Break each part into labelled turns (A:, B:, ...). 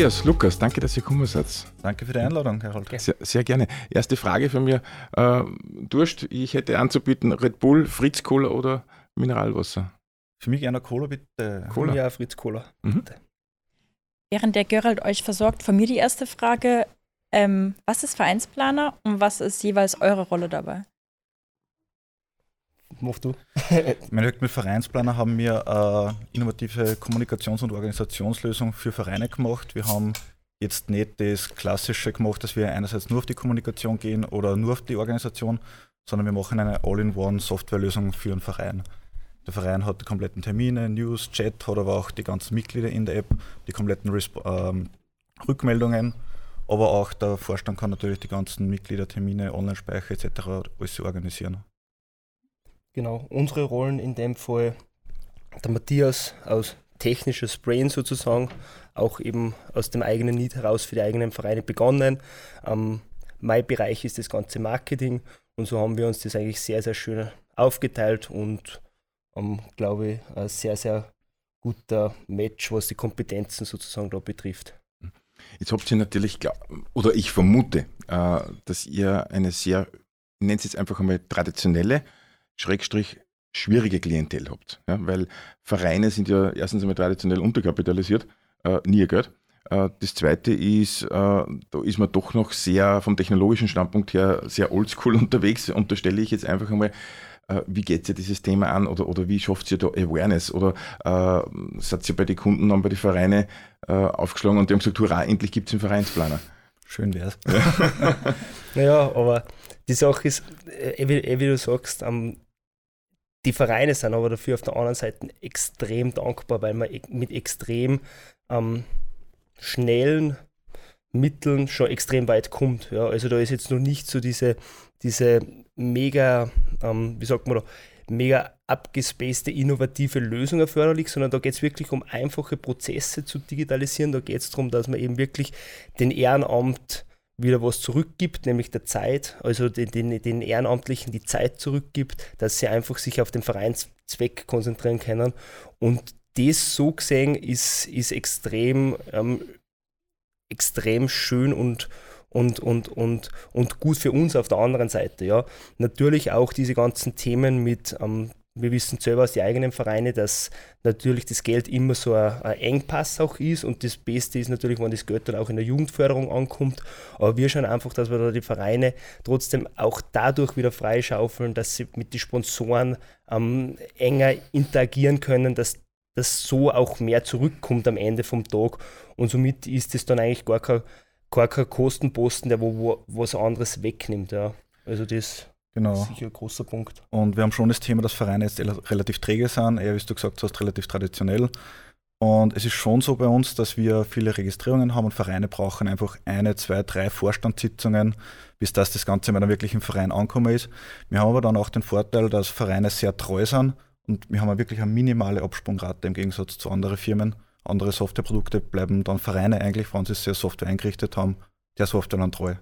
A: Matthias, Lukas, danke, dass ihr gekommen seid.
B: Danke für die Einladung, Herr Holger.
A: Sehr, sehr, gerne. Erste Frage von mir. Äh, Durst, ich hätte anzubieten Red Bull, Fritz Cola oder Mineralwasser?
B: Für mich gerne Cola, bitte.
C: Cola. Ja, Fritz Cola.
D: Mhm. Während der Gerald euch versorgt, von mir die erste Frage. Ähm, was ist Vereinsplaner und was ist jeweils eure Rolle dabei?
C: Mach du.
B: mit Vereinsplaner haben wir eine innovative Kommunikations- und Organisationslösung für Vereine gemacht. Wir haben jetzt nicht das Klassische gemacht, dass wir einerseits nur auf die Kommunikation gehen oder nur auf die Organisation, sondern wir machen eine All-in-One-Softwarelösung für einen Verein. Der Verein hat die kompletten Termine, News, Chat, hat aber auch die ganzen Mitglieder in der App, die kompletten Resp ähm, Rückmeldungen, aber auch der Vorstand kann natürlich die ganzen Mitgliedertermine, Online-Speicher etc. alles organisieren.
C: Genau, unsere Rollen in dem Fall, der Matthias aus technisches Brain sozusagen, auch eben aus dem eigenen Need heraus für die eigenen Vereine begonnen. Ähm, mein Bereich ist das ganze Marketing und so haben wir uns das eigentlich sehr, sehr schön aufgeteilt und ähm, glaube ich, ein sehr, sehr guter Match, was die Kompetenzen sozusagen da betrifft.
A: Jetzt habt ihr natürlich, oder ich vermute, äh, dass ihr eine sehr, nennt es jetzt einfach einmal traditionelle, Schrägstrich schwierige Klientel habt. Ja? Weil Vereine sind ja erstens einmal traditionell unterkapitalisiert, äh, nie Geld. Äh, das zweite ist, äh, da ist man doch noch sehr vom technologischen Standpunkt her sehr oldschool unterwegs. Und da stelle ich jetzt einfach einmal, äh, wie geht ihr dieses Thema an oder, oder wie schafft ihr da Awareness? Oder äh, seid ihr bei den Kunden dann bei den Vereinen äh, aufgeschlagen und die haben gesagt, hurra, endlich gibt es einen Vereinsplaner?
C: Schön wär's. Ja. naja, aber die Sache ist, äh, wie, wie du sagst, ähm, die Vereine sind aber dafür auf der anderen Seite extrem dankbar, weil man mit extrem ähm, schnellen Mitteln schon extrem weit kommt. Ja. Also da ist jetzt noch nicht so diese, diese mega, ähm, wie sagt man da, mega abgespacede, innovative Lösung erforderlich, sondern da geht es wirklich um einfache Prozesse zu digitalisieren. Da geht es darum, dass man eben wirklich den Ehrenamt wieder was zurückgibt, nämlich der Zeit, also den, den, den, Ehrenamtlichen die Zeit zurückgibt, dass sie einfach sich auf den Vereinszweck konzentrieren können. Und das so gesehen ist, ist extrem, ähm, extrem schön und, und, und, und, und gut für uns auf der anderen Seite. Ja. Natürlich auch diese ganzen Themen mit ähm, wir wissen selber aus den eigenen Vereinen, dass natürlich das Geld immer so ein, ein, Engpass auch ist und das Beste ist natürlich, wenn das Geld dann auch in der Jugendförderung ankommt. Aber wir schauen einfach, dass wir da die Vereine trotzdem auch dadurch wieder freischaufeln, dass sie mit den Sponsoren ähm, enger interagieren können, dass das so auch mehr zurückkommt am Ende vom Tag. Und somit ist es dann eigentlich gar kein, gar kein Kostenposten, der wo, wo was anderes wegnimmt. Ja. Also das
B: Genau.
C: Sicher ein großer Punkt.
B: Und wir haben schon das Thema, dass Vereine jetzt relativ träge sind, eher wie du gesagt hast, relativ traditionell. Und es ist schon so bei uns, dass wir viele Registrierungen haben und Vereine brauchen einfach eine, zwei, drei Vorstandssitzungen, bis das das Ganze mal dann wirklich im Verein angekommen ist. Wir haben aber dann auch den Vorteil, dass Vereine sehr treu sind und wir haben wirklich eine minimale Absprungrate im Gegensatz zu anderen Firmen. Andere Softwareprodukte bleiben dann Vereine eigentlich, wenn sie sehr Software eingerichtet haben, der Software dann treu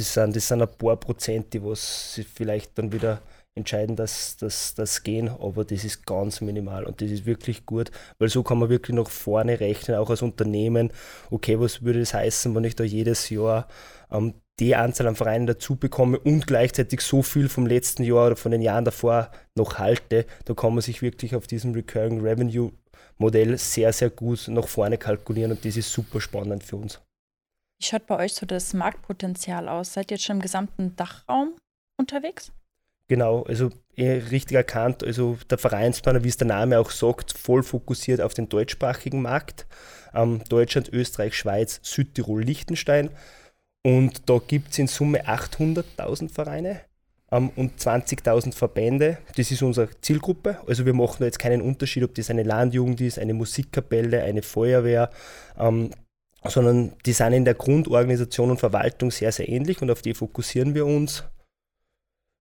C: das sind, das sind ein paar Prozent, die was vielleicht dann wieder entscheiden, dass das gehen, aber das ist ganz minimal und das ist wirklich gut, weil so kann man wirklich nach vorne rechnen, auch als Unternehmen. Okay, was würde das heißen, wenn ich da jedes Jahr ähm, die Anzahl an Vereinen dazu bekomme und gleichzeitig so viel vom letzten Jahr oder von den Jahren davor noch halte, da kann man sich wirklich auf diesem Recurring Revenue Modell sehr, sehr gut nach vorne kalkulieren und das ist super spannend für uns.
D: Wie schaut bei euch so das Marktpotenzial aus? Seid ihr jetzt schon im gesamten Dachraum unterwegs?
C: Genau, also richtig erkannt, also der Vereinsplaner, wie es der Name auch sagt, voll fokussiert auf den deutschsprachigen Markt. Ähm, Deutschland, Österreich, Schweiz, Südtirol, Liechtenstein. Und da gibt es in Summe 800.000 Vereine ähm, und 20.000 Verbände. Das ist unsere Zielgruppe. Also wir machen da jetzt keinen Unterschied, ob das eine Landjugend ist, eine Musikkapelle, eine Feuerwehr. Ähm, sondern die sind in der Grundorganisation und Verwaltung sehr, sehr ähnlich und auf die fokussieren wir uns.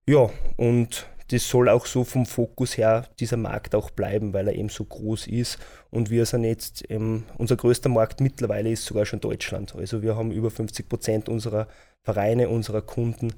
C: Ja, und das soll auch so vom Fokus her dieser Markt auch bleiben, weil er eben so groß ist. Und wir sind jetzt, ähm, unser größter Markt mittlerweile ist sogar schon Deutschland. Also wir haben über 50 Prozent unserer Vereine, unserer Kunden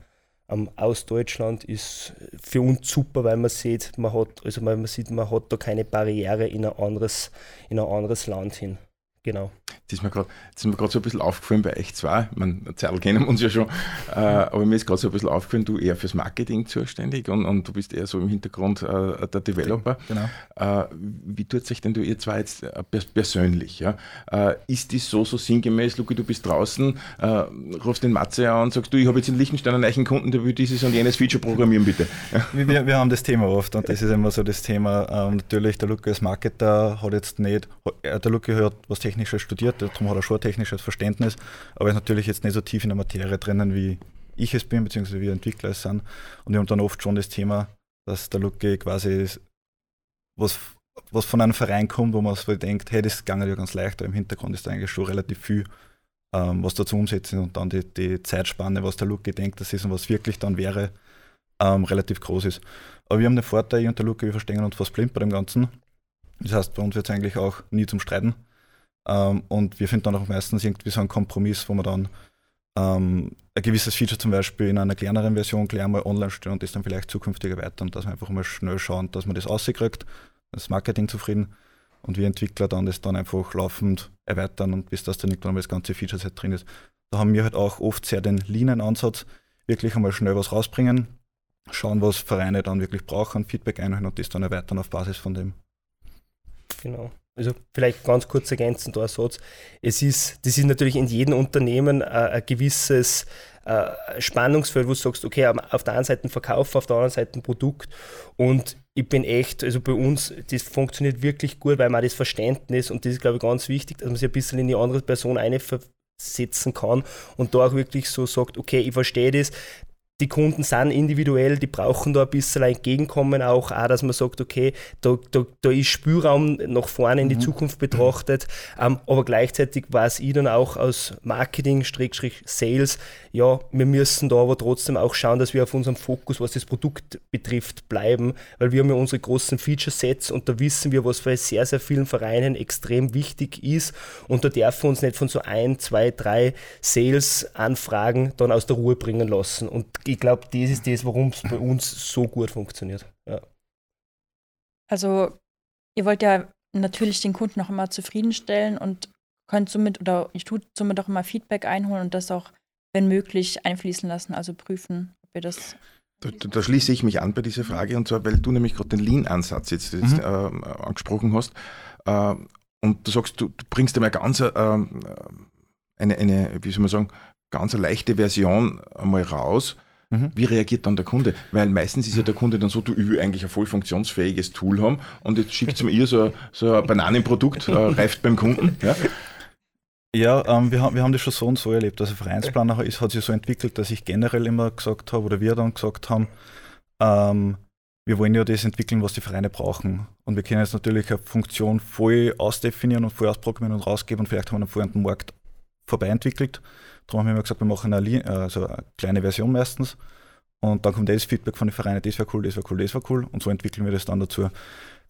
C: ähm, aus Deutschland. Ist für uns super, weil man sieht, man hat, also man sieht, man hat da keine Barriere in ein anderes, in ein anderes Land hin. Genau.
A: Das ist mir gerade so ein bisschen aufgefallen bei euch zwei. Man, Zeitl kennen wir uns ja schon, äh, aber mir ist gerade so ein bisschen aufgefallen, du eher fürs Marketing zuständig und, und du bist eher so im Hintergrund äh, der Developer.
B: Genau.
A: Äh, wie tut sich denn du ihr zwei jetzt äh, persönlich? Ja? Äh, ist das so, so sinngemäß, Luki, du bist draußen, äh, rufst den Matze an und sagst, du, ich habe jetzt in Liechtenstein einen neuen Kunden, der will dieses und jenes Feature programmieren, bitte.
B: Ja. Wir, wir haben das Thema oft und das ist immer so das Thema. Ähm, natürlich, der Luki als Marketer hat jetzt nicht, der Luki hat was Technisches studiert, darum hat er schon ein technisches Verständnis, aber ist natürlich jetzt nicht so tief in der Materie drinnen, wie ich es bin, beziehungsweise wir Entwickler es sind. Und wir haben dann oft schon das Thema, dass der Lucky quasi was, was von einem Verein kommt, wo man so denkt, hey, das ging ja ganz leicht, aber im Hintergrund ist eigentlich schon relativ viel, ähm, was da zu umsetzen und dann die, die Zeitspanne, was der Lucky denkt, das ist und was wirklich dann wäre, ähm, relativ groß ist. Aber wir haben den Vorteil, ich und der Lucky, wir verstehen uns fast blind bei dem Ganzen. Das heißt, bei uns wird es eigentlich auch nie zum Streiten. Ähm, und wir finden dann auch meistens irgendwie so einen Kompromiss, wo man dann ähm, ein gewisses Feature zum Beispiel in einer kleineren Version gleich mal online stellen und das dann vielleicht zukünftig erweitern, dass wir einfach mal schnell schauen, dass man das rauskriegt, das Marketing zufrieden und wir Entwickler dann das dann einfach laufend erweitern und bis das dann irgendwann mal das ganze Feature-Set drin ist. Da haben wir halt auch oft sehr den Lean-Ansatz, wirklich einmal schnell was rausbringen, schauen, was Vereine dann wirklich brauchen, Feedback einholen und das dann erweitern auf Basis von dem.
C: Genau. Also vielleicht ganz kurz ergänzend ein Satz. Es ist, das ist natürlich in jedem Unternehmen äh, ein gewisses äh, Spannungsfeld, wo du sagst, okay, auf der einen Seite Verkauf, auf der anderen Seite ein Produkt. Und ich bin echt, also bei uns, das funktioniert wirklich gut, weil man das Verständnis, und das ist, glaube ich, ganz wichtig, dass man sich ein bisschen in die andere Person einversetzen kann und da auch wirklich so sagt, okay, ich verstehe das, die Kunden sind individuell, die brauchen da ein bisschen ein Entgegenkommen auch, auch dass man sagt, okay, da, da, da ist Spielraum nach vorne in die mhm. Zukunft betrachtet, ähm, aber gleichzeitig weiß ich dann auch aus Marketing, Sales, ja, wir müssen da aber trotzdem auch schauen, dass wir auf unserem Fokus, was das Produkt betrifft, bleiben, weil wir haben ja unsere großen Feature-Sets und da wissen wir, was bei sehr, sehr vielen Vereinen extrem wichtig ist. Und da dürfen wir uns nicht von so ein, zwei, drei Sales-Anfragen dann aus der Ruhe bringen lassen. Und ich glaube, das ist das, warum es bei uns so gut funktioniert. Ja.
D: Also, ihr wollt ja natürlich den Kunden auch immer zufriedenstellen und könnt somit oder ich tue somit auch immer Feedback einholen und das auch, wenn möglich, einfließen lassen, also prüfen, ob ihr das.
A: Da, da, schließe ich mich an bei dieser Frage und zwar, weil du nämlich gerade den Lean-Ansatz jetzt, jetzt mhm. äh, angesprochen hast. Äh, und du sagst, du, du bringst einmal ganz äh, eine, eine, wie soll man sagen, ganz eine leichte Version einmal raus Mhm. Wie reagiert dann der Kunde? Weil meistens ist ja der Kunde dann so, du, ich will eigentlich ein voll funktionsfähiges Tool haben und jetzt schickt es mir so, so ein Bananenprodukt, äh, reift beim Kunden. Ja,
B: ja ähm, wir, haben, wir haben das schon so und so erlebt. Also Vereinsplaner ist, hat sich so entwickelt, dass ich generell immer gesagt habe, oder wir dann gesagt haben, ähm, wir wollen ja das entwickeln, was die Vereine brauchen. Und wir können jetzt natürlich eine Funktion voll ausdefinieren und voll ausprogrammieren und rausgeben und vielleicht haben wir dann vorher den Markt vorbei entwickelt. Darum haben wir immer gesagt, wir machen eine, also eine kleine Version meistens. Und dann kommt das Feedback von den Vereinen, das wäre cool, das wäre cool, das wäre cool. Und so entwickeln wir das dann dazu.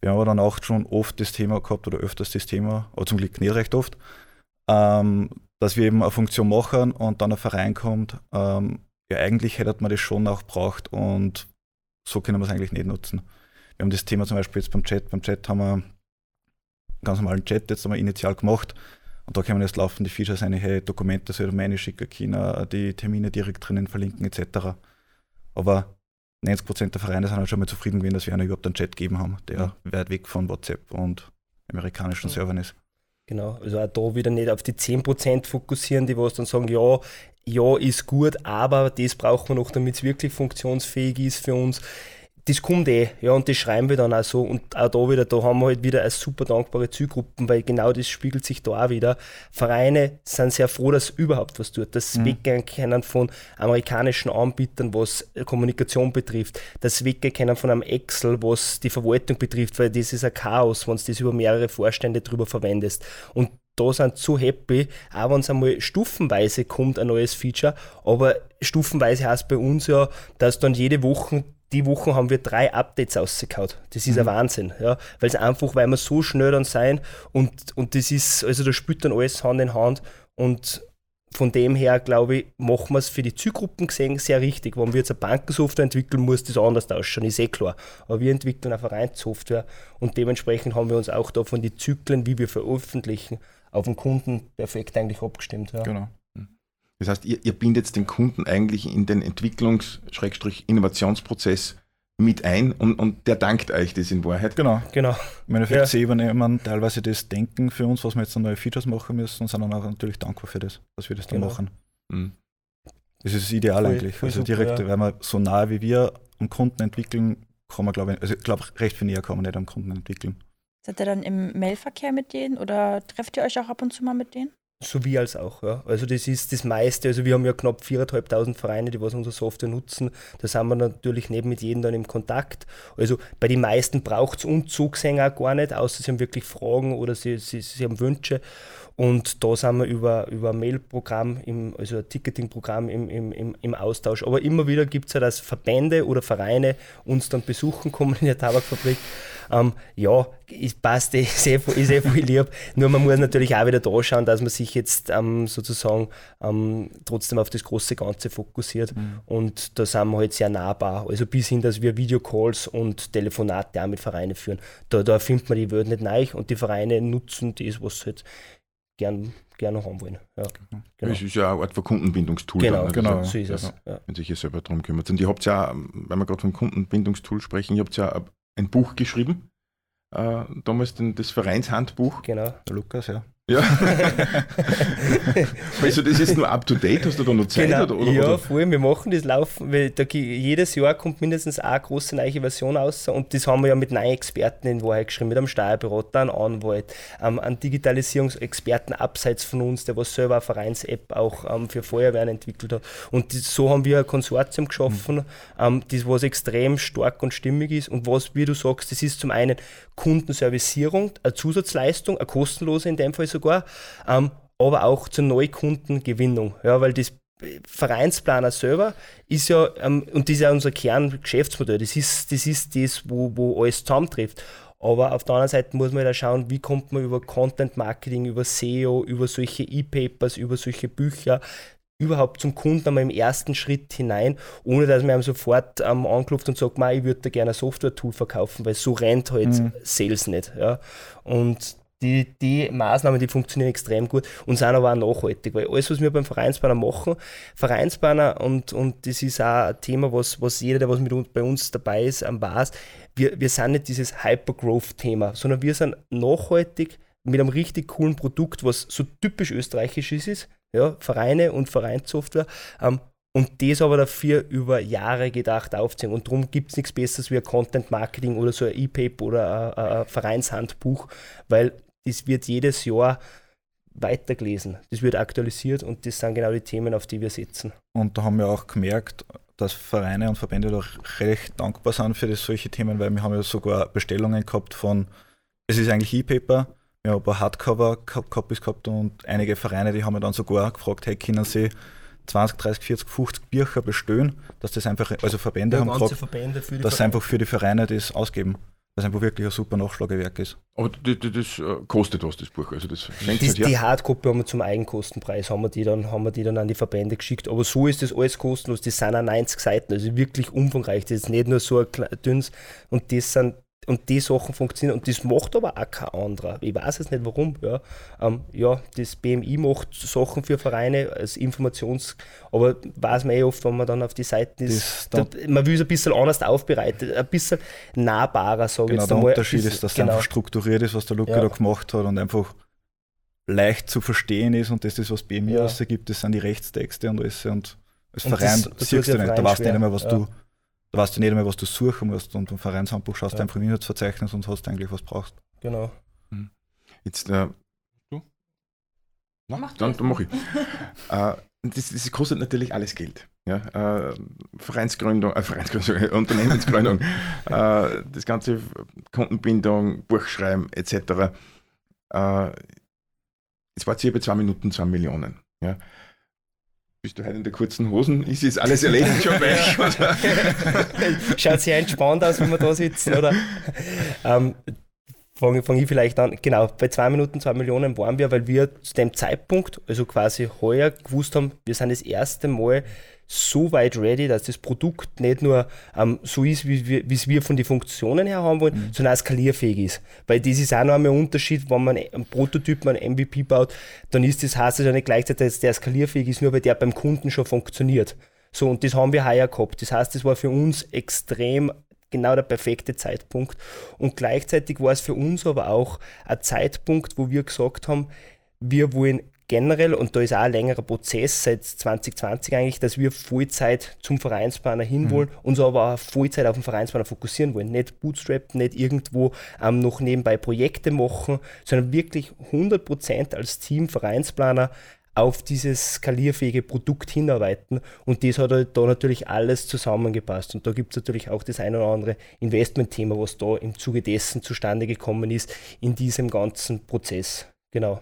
B: Wir haben aber dann auch schon oft das Thema gehabt oder öfters das Thema, aber zum Glück nicht recht oft, ähm, dass wir eben eine Funktion machen und dann ein Verein kommt. Ähm, ja, eigentlich hätte man das schon auch braucht und so können wir es eigentlich nicht nutzen. Wir haben das Thema zum Beispiel jetzt beim Chat. Beim Chat haben wir einen ganz normalen Chat jetzt einmal initial gemacht und da können jetzt laufende Features rein, hey, Dokumente soll meine schicken China, die Termine direkt drinnen verlinken etc. Aber 90% der Vereine sind halt schon mal zufrieden gewesen, dass wir einen überhaupt einen Chat gegeben haben, der mhm. weit weg von WhatsApp und amerikanischen mhm. Servern ist.
C: Genau, also auch da wieder nicht auf die 10% fokussieren, die was dann sagen, ja, ja, ist gut, aber das brauchen wir noch, damit es wirklich funktionsfähig ist für uns das kommt eh, ja, und das schreiben wir dann auch so. Und auch da wieder, da haben wir halt wieder eine super dankbare Zielgruppen, weil genau das spiegelt sich da auch wieder. Vereine sind sehr froh, dass überhaupt was tut. Das mhm. weggehen können von amerikanischen Anbietern, was Kommunikation betrifft. Das weggehen können von einem Excel, was die Verwaltung betrifft, weil das ist ein Chaos, wenn du das über mehrere Vorstände drüber verwendest. Und da sind so happy, auch wenn es einmal stufenweise kommt, ein neues Feature. Aber stufenweise heißt bei uns ja, dass dann jede Woche die Woche haben wir drei Updates rausgehauen. Das ist mhm. ein Wahnsinn, ja. Weil es einfach, weil wir so schnell dann sein und, und das ist, also da spielt dann alles Hand in Hand und von dem her, glaube ich, machen wir es für die Zielgruppen gesehen sehr richtig. Wenn wir jetzt eine Bankensoftware entwickeln, muss das anders ausschauen, ist eh klar. Aber wir entwickeln eine Vereinssoftware und dementsprechend haben wir uns auch da von den Zyklen, wie wir veröffentlichen, auf den Kunden perfekt eigentlich abgestimmt. Ja.
A: Genau. Das heißt, ihr, ihr bindet den Kunden eigentlich in den Entwicklungs-Innovationsprozess mit ein und, und der dankt euch das in Wahrheit.
B: Genau.
C: Genau.
B: Im Endeffekt ja. sie übernehmen teilweise das Denken für uns, was wir jetzt an neue Features machen müssen und sind dann auch natürlich dankbar für das, dass wir das dann genau. machen. Mhm. Das ist das Ideal voll, eigentlich. Voll also super, direkt, ja. weil wir so nah wie wir am Kunden entwickeln, kann man, glaube ich, also ich glaube, recht viel näher kann man nicht am Kunden entwickeln.
D: Seid ihr dann im Mailverkehr mit denen oder trefft ihr euch auch ab und zu mal mit denen?
C: Sowie als auch, ja. Also das ist das meiste. Also wir haben ja knapp 4.500 Vereine, die was unsere Software nutzen. Da sind wir natürlich nicht mit jedem dann im Kontakt. Also bei den meisten braucht es uns Zugsänger gar nicht, außer sie haben wirklich Fragen oder sie, sie, sie haben Wünsche. Und da sind wir über, über ein Mail-Programm, also ein Ticketing-Programm im, im, im, im Austausch. Aber immer wieder gibt es ja, dass Verbände oder Vereine uns dann besuchen kommen in der Tabakfabrik. Ähm, ja, ist, passt, ist eh, ist eh viel lieb. Nur man muss natürlich auch wieder da schauen, dass man sich jetzt ähm, sozusagen ähm, trotzdem auf das große Ganze fokussiert. Mhm. Und da sind wir halt sehr nahbar. Also bis hin, dass wir Videocalls und Telefonate auch mit Vereinen führen. Da, da findet man die Welt nicht neu und die Vereine nutzen das, was halt gern, gern noch haben wollen. Ja,
A: genau. Es ist ja auch eine Art von Kundenbindungstool.
C: Genau, dann, genau. so ist es.
A: Ja. Wenn sich hier selber darum kümmert. Und ihr habt ja, wenn wir gerade vom Kundenbindungstool sprechen, ihr habt ja ein Buch geschrieben, äh, damals den, das Vereinshandbuch.
C: Genau.
B: Der Lukas, ja.
A: Ja. du, das ist nur up to date? Hast du da noch Zeit?
C: Genau.
A: Oder, oder,
C: ja,
A: oder?
C: voll. Wir machen das laufen, weil da, jedes Jahr kommt mindestens eine große neue Version raus und das haben wir ja mit neuen Experten in Wahrheit geschrieben, mit einem Steuerberater, einem Anwalt, ähm, einem Digitalisierungsexperten abseits von uns, der was selber eine Vereins-App auch ähm, für Feuerwehren entwickelt hat. Und das, so haben wir ein Konsortium geschaffen, mhm. ähm, das was extrem stark und stimmig ist und was, wie du sagst, das ist zum einen Kundenservicierung, eine Zusatzleistung, eine kostenlose in dem Fall sogar, ähm, aber auch zur Neukundengewinnung. Ja, weil das Vereinsplaner selber ist ja, ähm, und das ist ja unser Kerngeschäftsmodell, das ist das, ist das wo, wo alles zusammentrifft. Aber auf der anderen Seite muss man ja schauen, wie kommt man über Content Marketing, über SEO, über solche E-Papers, über solche Bücher überhaupt zum Kunden einmal im ersten Schritt hinein, ohne dass man ihm sofort ähm, anklopft und sagt, ich würde da gerne ein Software-Tool verkaufen, weil so rennt halt mhm. Sales nicht. Ja. Und die, die Maßnahmen, die funktionieren extrem gut und sind aber auch nachhaltig, weil alles, was wir beim Vereinsbanner machen, Vereinsbanner und, und das ist auch ein Thema, was, was jeder, der was mit uns, bei uns dabei ist, am weiß, wir, wir sind nicht dieses Hypergrowth-Thema, sondern wir sind nachhaltig mit einem richtig coolen Produkt, was so typisch österreichisch ist, ja, Vereine und Vereinssoftware, ähm, und das aber dafür über Jahre gedacht aufziehen. Und darum gibt es nichts Besseres wie ein Content Marketing oder so ein E-Paper oder ein, ein, Vereinshandbuch, weil das wird jedes Jahr weitergelesen. Das wird aktualisiert und das sind genau die Themen, auf die wir setzen.
B: Und da haben wir auch gemerkt, dass Vereine und Verbände doch recht dankbar sind für das, solche Themen, weil wir haben ja sogar Bestellungen gehabt von, es ist eigentlich E-Paper, haben ein paar Hardcover-Copies gehabt und einige Vereine, die haben wir dann sogar gefragt, hey, können sie 20, 30, 40, 50 Bücher bestellen, dass das einfach, also Verbände ja, haben gefragt, Verbände dass sie einfach für die Vereine das ausgeben was einfach wirklich ein super Nachschlagewerk ist.
A: Aber das, das äh, kostet was, das Buch? Also das
C: das, halt die Hardcopy haben wir zum Eigenkostenpreis, haben wir, die dann, haben wir die dann an die Verbände geschickt. Aber so ist das alles kostenlos. Das sind auch 90 Seiten, also wirklich umfangreich. Das ist nicht nur so ein dünnes. Und das sind und die Sachen funktionieren und das macht aber auch kein anderer. Ich weiß jetzt nicht warum. Ja, ähm, ja das BMI macht Sachen für Vereine als Informations-, aber weiß man eh oft, wenn man dann auf die Seiten ist, da, man will es ein bisschen anders aufbereitet, ein bisschen nahbarer,
B: sage genau, ich jetzt einmal. Der Unterschied ist, dass es genau. einfach strukturiert ist, was der Luca ja. da gemacht hat und einfach leicht zu verstehen ist und das ist, was BMI ja. gibt, das sind die Rechtstexte und alles und als und Verein das, das siehst du nicht, da weißt du nicht mehr, was ja. du da weißt du nicht mehr, was du suchen musst und im Vereinshandbuch schaust du ja. einfach im Inhaltsverzeichnis und hast eigentlich, was du brauchst.
C: Genau.
A: Mhm. Jetzt, äh, du? Na, mach dann, dann mache ich. äh, das, das, kostet natürlich alles Geld. Ja, äh, Vereinsgründung, äh, Vereinsgründung, Unternehmensgründung, äh, das ganze Kundenbindung, Buchschreiben etc. Äh, jetzt war hier bei zwei Minuten zwei Millionen. Ja. Bist du heute in der kurzen Hosen? Ist jetzt alles erledigt schon bei euch?
C: Schaut sehr entspannt aus, wenn wir da sitzen, oder? Ähm, Fange fang ich vielleicht an. Genau, bei zwei Minuten zwei Millionen waren wir, weil wir zu dem Zeitpunkt, also quasi heuer, gewusst haben, wir sind das erste Mal so weit ready, dass das Produkt nicht nur ähm, so ist, wie, wie es wir von den Funktionen her haben wollen, mhm. sondern auch skalierfähig ist. Weil das ist auch noch einmal ein Unterschied, wenn man einen Prototyp, einen MVP baut, dann ist das, heißt es ja nicht gleichzeitig, dass der skalierfähig ist, nur weil der beim Kunden schon funktioniert. So, und das haben wir heuer gehabt. Das heißt, das war für uns extrem genau der perfekte Zeitpunkt. Und gleichzeitig war es für uns aber auch ein Zeitpunkt, wo wir gesagt haben, wir wollen generell, und da ist auch ein längerer Prozess seit 2020 eigentlich, dass wir Vollzeit zum Vereinsplaner hinwollen, mhm. uns aber auch Vollzeit auf den Vereinsplaner fokussieren wollen. Nicht Bootstrap, nicht irgendwo ähm, noch nebenbei Projekte machen, sondern wirklich 100% als Team Vereinsplaner auf dieses skalierfähige Produkt hinarbeiten. Und das hat halt da natürlich alles zusammengepasst. Und da gibt es natürlich auch das ein oder andere Investmentthema, was da im Zuge dessen zustande gekommen ist, in diesem ganzen Prozess. Genau.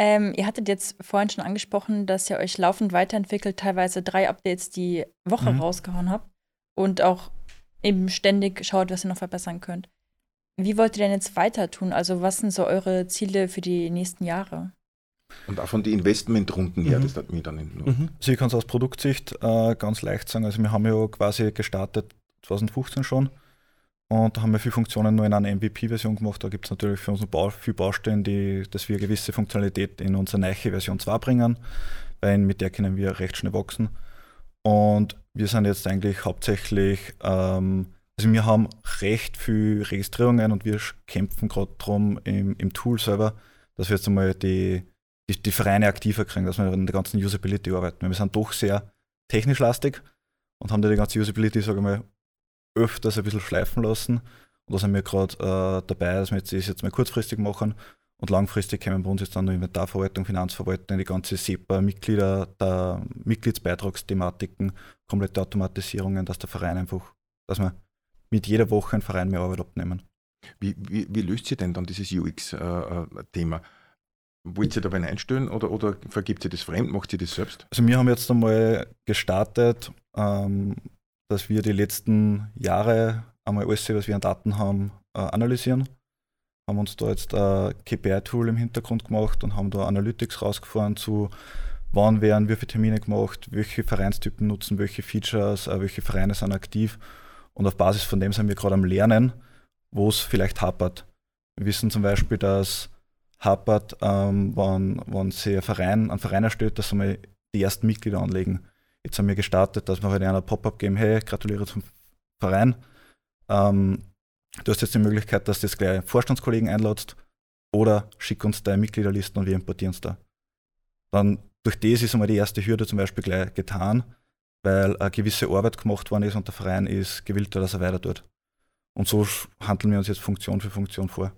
D: Ähm, ihr hattet jetzt vorhin schon angesprochen, dass ihr euch laufend weiterentwickelt, teilweise drei Updates die Woche mhm. rausgehauen habt und auch eben ständig schaut, was ihr noch verbessern könnt. Wie wollt ihr denn jetzt weiter tun? Also, was sind so eure Ziele für die nächsten Jahre?
A: Und auch von den Investmentrunden her, mhm. das hat mir dann
B: nur. Mhm. Also ich kann es aus Produktsicht äh, ganz leicht sagen. Also wir haben ja quasi gestartet 2015 schon und da haben wir viele Funktionen nur in einer MVP-Version gemacht. Da gibt es natürlich für uns Bau, viele Baustellen, die, dass wir gewisse Funktionalität in unsere neue Version 2 bringen, weil mit der können wir recht schnell wachsen. Und wir sind jetzt eigentlich hauptsächlich, ähm, also wir haben recht viele Registrierungen und wir kämpfen gerade darum im, im Tool selber, dass wir jetzt einmal die, die, die Vereine aktiver kriegen, dass wir an der ganzen Usability arbeiten. Weil wir sind doch sehr technisch lastig und haben da die ganze Usability, sage ich mal, öfters ein bisschen schleifen lassen. Und da sind wir gerade äh, dabei, dass wir jetzt das jetzt mal kurzfristig machen. Und langfristig kommen bei uns jetzt dann noch Inventarverwaltung, Finanzverwaltung, die ganze SEPA, Mitglieder, der Mitgliedsbeitragsthematiken, komplette Automatisierungen, dass der Verein einfach, dass wir mit jeder Woche einen Verein mehr Arbeit abnehmen.
A: Wie, wie, wie löst ihr denn dann dieses UX-Thema? Äh, äh Wollt ihr dabei einstellen oder, oder vergibt ihr das fremd? Macht ihr das selbst?
B: Also wir haben jetzt einmal gestartet, ähm, dass wir die letzten Jahre einmal alles, was wir an Daten haben, äh, analysieren. Haben uns da jetzt ein KPI-Tool im Hintergrund gemacht und haben da Analytics rausgefahren zu, wann werden wie viele Termine gemacht, welche Vereinstypen nutzen, welche Features, äh, welche Vereine sind aktiv. Und auf Basis von dem sind wir gerade am Lernen, wo es vielleicht hapert. Wir wissen zum Beispiel, dass hapert, ähm, wenn, wenn sich ein Verein, ein Verein erstellt, dass einmal die ersten Mitglieder anlegen. Jetzt haben wir gestartet, dass wir heute halt einer Pop-up geben, hey, gratuliere zum Verein. Ähm, du hast jetzt die Möglichkeit, dass du jetzt gleich Vorstandskollegen einladest oder schick uns deine Mitgliederlisten und wir importieren es da. Dann durch das ist einmal die erste Hürde zum Beispiel gleich getan, weil eine gewisse Arbeit gemacht worden ist und der Verein ist gewillt, dass er weiter tut. Und so handeln wir uns jetzt Funktion für Funktion vor.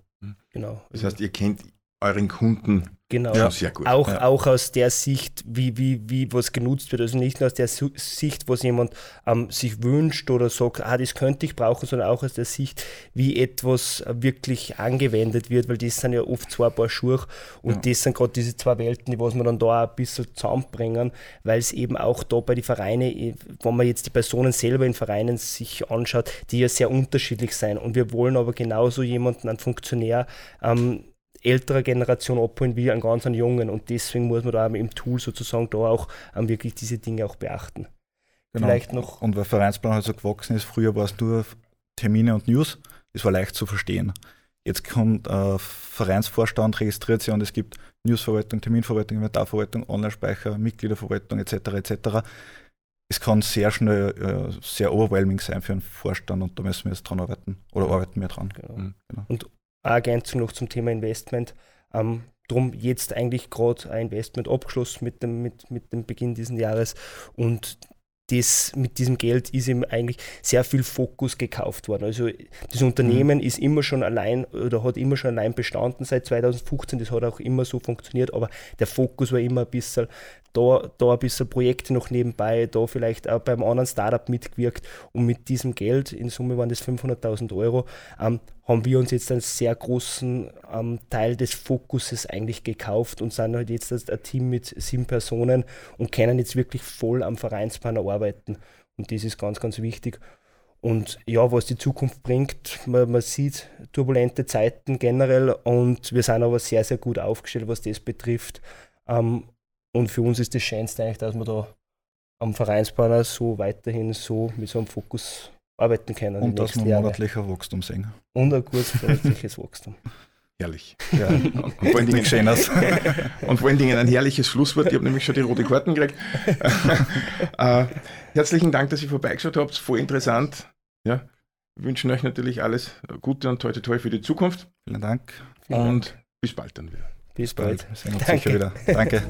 A: Genau. Das heißt, ihr kennt euren Kunden
C: Genau. Ja, sehr gut. Auch, ja. auch aus der Sicht, wie, wie, wie was genutzt wird. Also nicht nur aus der Sicht, was jemand ähm, sich wünscht oder sagt, ah, das könnte ich brauchen, sondern auch aus der Sicht, wie etwas wirklich angewendet wird, weil das sind ja oft zwei Paar Schuhe und ja. das sind gerade diese zwei Welten, die was man dann da ein bisschen zusammenbringen, weil es eben auch da bei den Vereinen, wenn man jetzt die Personen selber in Vereinen sich anschaut, die ja sehr unterschiedlich sein. Und wir wollen aber genauso jemanden, einen Funktionär, ähm, älterer Generation abholen wie einen ganz jungen. Und deswegen muss man da im Tool sozusagen da auch um, wirklich diese Dinge auch beachten.
B: Genau. Vielleicht noch. Und weil Vereinsplan halt so gewachsen ist, früher war es nur Termine und News, das war leicht zu verstehen. Jetzt kommt äh, Vereinsvorstand, registriert sich und es gibt Newsverwaltung, Terminverwaltung, Inventarverwaltung, Online-Speicher, Mitgliederverwaltung etc. etc. Es kann sehr schnell äh, sehr overwhelming sein für einen Vorstand und da müssen wir jetzt dran arbeiten oder arbeiten wir dran.
C: Genau. Mhm. Genau. Und eine Ergänzung noch zum Thema Investment. Ähm, drum jetzt eigentlich gerade ein Investment abgeschlossen mit dem, mit, mit dem Beginn dieses Jahres und das, mit diesem Geld ist ihm eigentlich sehr viel Fokus gekauft worden. Also das Unternehmen mhm. ist immer schon allein oder hat immer schon allein bestanden seit 2015. Das hat auch immer so funktioniert, aber der Fokus war immer ein bisschen da, da ein bisschen Projekte noch nebenbei, da vielleicht auch beim anderen Startup mitgewirkt und mit diesem Geld, in Summe waren das 500.000 Euro, ähm, haben wir uns jetzt einen sehr großen ähm, Teil des Fokuses eigentlich gekauft und sind halt jetzt ein Team mit sieben Personen und können jetzt wirklich voll am Vereinspanner arbeiten. Und das ist ganz, ganz wichtig. Und ja, was die Zukunft bringt, man, man, sieht turbulente Zeiten generell und wir sind aber sehr, sehr gut aufgestellt, was das betrifft. Ähm, Und für uns ist das Schönste eigentlich, dass wir da am Vereinsplaner so weiterhin so mit so einem Fokus arbeiten können.
B: Und dass wir monatlicher Wachstum sehen.
C: Und ein gutes monatliches Wachstum.
A: Herrlich. Ja. Und, vor allen Dingen, und vor allen Dingen ein herrliches Schlusswort. Ich habe nämlich schon die rote Karten gekriegt. äh, herzlichen Dank, dass ihr vorbeigeschaut habt. Voll interessant. Ja. Wir wünschen euch natürlich alles Gute und toi toi für die Zukunft.
B: Vielen Dank.
A: und bis bald dann wieder.
C: Bis bald.
B: Wir sehen uns sicher wieder. Danke.